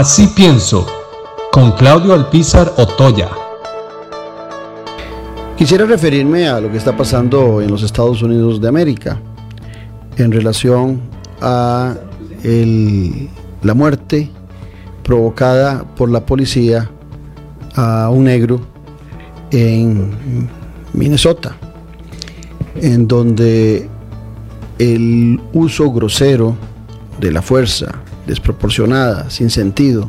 Así pienso, con Claudio Alpizar Otoya. Quisiera referirme a lo que está pasando en los Estados Unidos de América en relación a la muerte provocada por la policía a un negro en Minnesota, en donde el uso grosero de la fuerza, desproporcionada, sin sentido,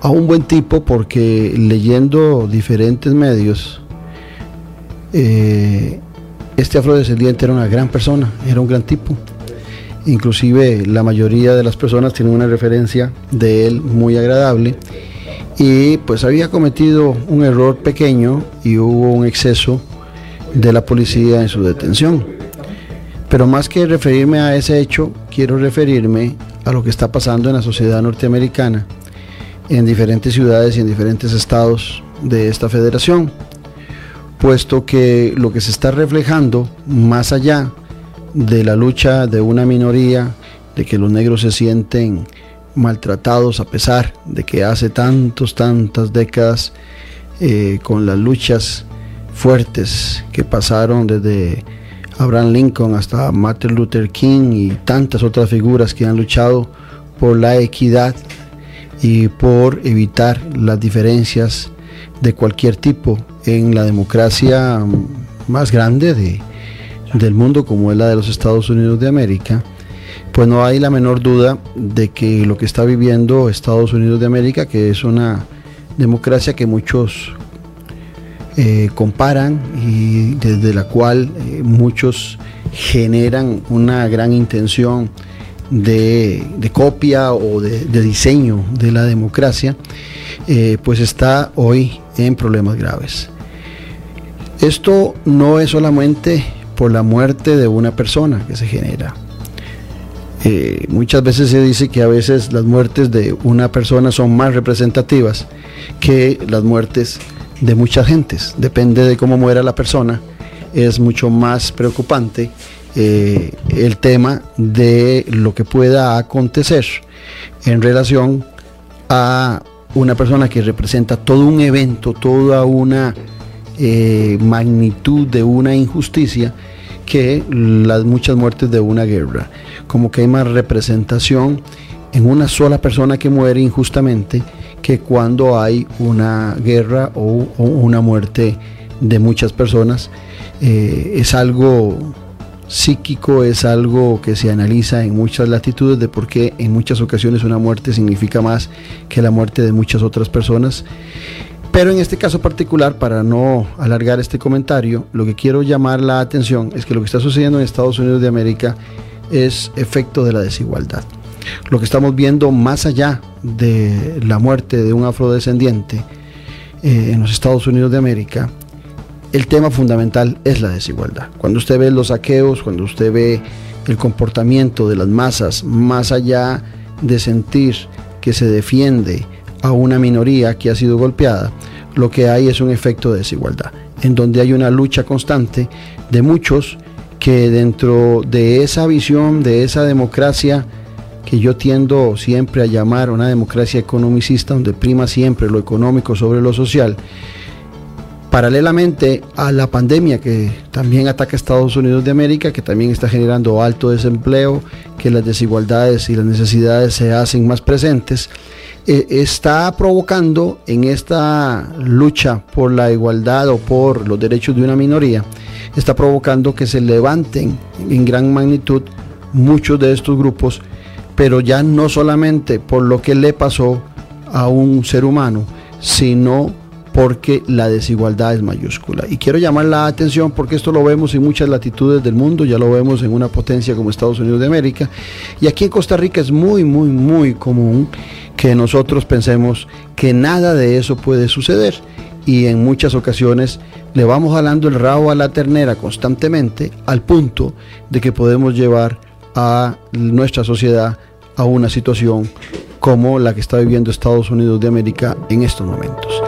a un buen tipo porque leyendo diferentes medios, eh, este afrodescendiente era una gran persona, era un gran tipo. Inclusive la mayoría de las personas tienen una referencia de él muy agradable y pues había cometido un error pequeño y hubo un exceso de la policía en su detención. Pero más que referirme a ese hecho, quiero referirme a lo que está pasando en la sociedad norteamericana, en diferentes ciudades y en diferentes estados de esta federación, puesto que lo que se está reflejando más allá de la lucha de una minoría, de que los negros se sienten maltratados a pesar de que hace tantos, tantas décadas, eh, con las luchas fuertes que pasaron desde Abraham Lincoln hasta Martin Luther King y tantas otras figuras que han luchado por la equidad y por evitar las diferencias de cualquier tipo en la democracia más grande de, del mundo como es la de los Estados Unidos de América, pues no hay la menor duda de que lo que está viviendo Estados Unidos de América, que es una democracia que muchos eh, comparan y desde la cual eh, muchos generan una gran intención de, copia o de, diseño de la democracia, eh, pues está hoy en problemas graves. Esto no es solamente por la muerte de una persona que se genera. muchas veces se dice que a veces las muertes de una persona son más representativas que las muertes de muchas gentes. Depende de cómo muera la persona, es mucho más preocupante eh, el tema de lo que pueda acontecer en relación a una persona que representa todo un evento, toda una eh, magnitud de una injusticia que las muchas muertes de una guerra. Como que hay más representación en una sola persona que muere injustamente que cuando hay una guerra o, una muerte de muchas personas. Eh, es algo psíquico, es algo que se analiza en muchas latitudes de por qué en muchas ocasiones una muerte significa más que la muerte de muchas otras personas. Pero en este caso particular, para no alargar este comentario, lo que quiero llamar la atención es que lo que está sucediendo en Estados Unidos de América es efecto de la desigualdad. Lo que estamos viendo más allá de la muerte de un afrodescendiente eh, en los Estados Unidos de América, el tema fundamental es la desigualdad. Cuando usted ve los saqueos, cuando usted ve el comportamiento de las masas, más allá de sentir que se defiende a una minoría que ha sido golpeada, lo que hay es un efecto de desigualdad, en donde hay una lucha constante de muchos que dentro de esa visión, de esa democracia, que yo tiendo siempre a llamar una democracia economicista, donde prima siempre lo económico sobre lo social, paralelamente a la pandemia que también ataca a Estados Unidos de América, que también está generando alto desempleo, que las desigualdades y las necesidades se hacen más presentes, eh, está provocando en esta lucha por la igualdad o por los derechos de una minoría, está provocando que se levanten en gran magnitud muchos de estos grupos pero ya no solamente por lo que le pasó a un ser humano, sino porque la desigualdad es mayúscula. Y quiero llamar la atención porque esto lo vemos en muchas latitudes del mundo, ya lo vemos en una potencia como Estados Unidos de América, y aquí en Costa Rica es muy, muy, muy común que nosotros pensemos que nada de eso puede suceder. Y en muchas ocasiones le vamos jalando el rabo a la ternera constantemente al punto de que podemos llevar a nuestra sociedad a una situación como la que está viviendo Estados Unidos de América en estos momentos.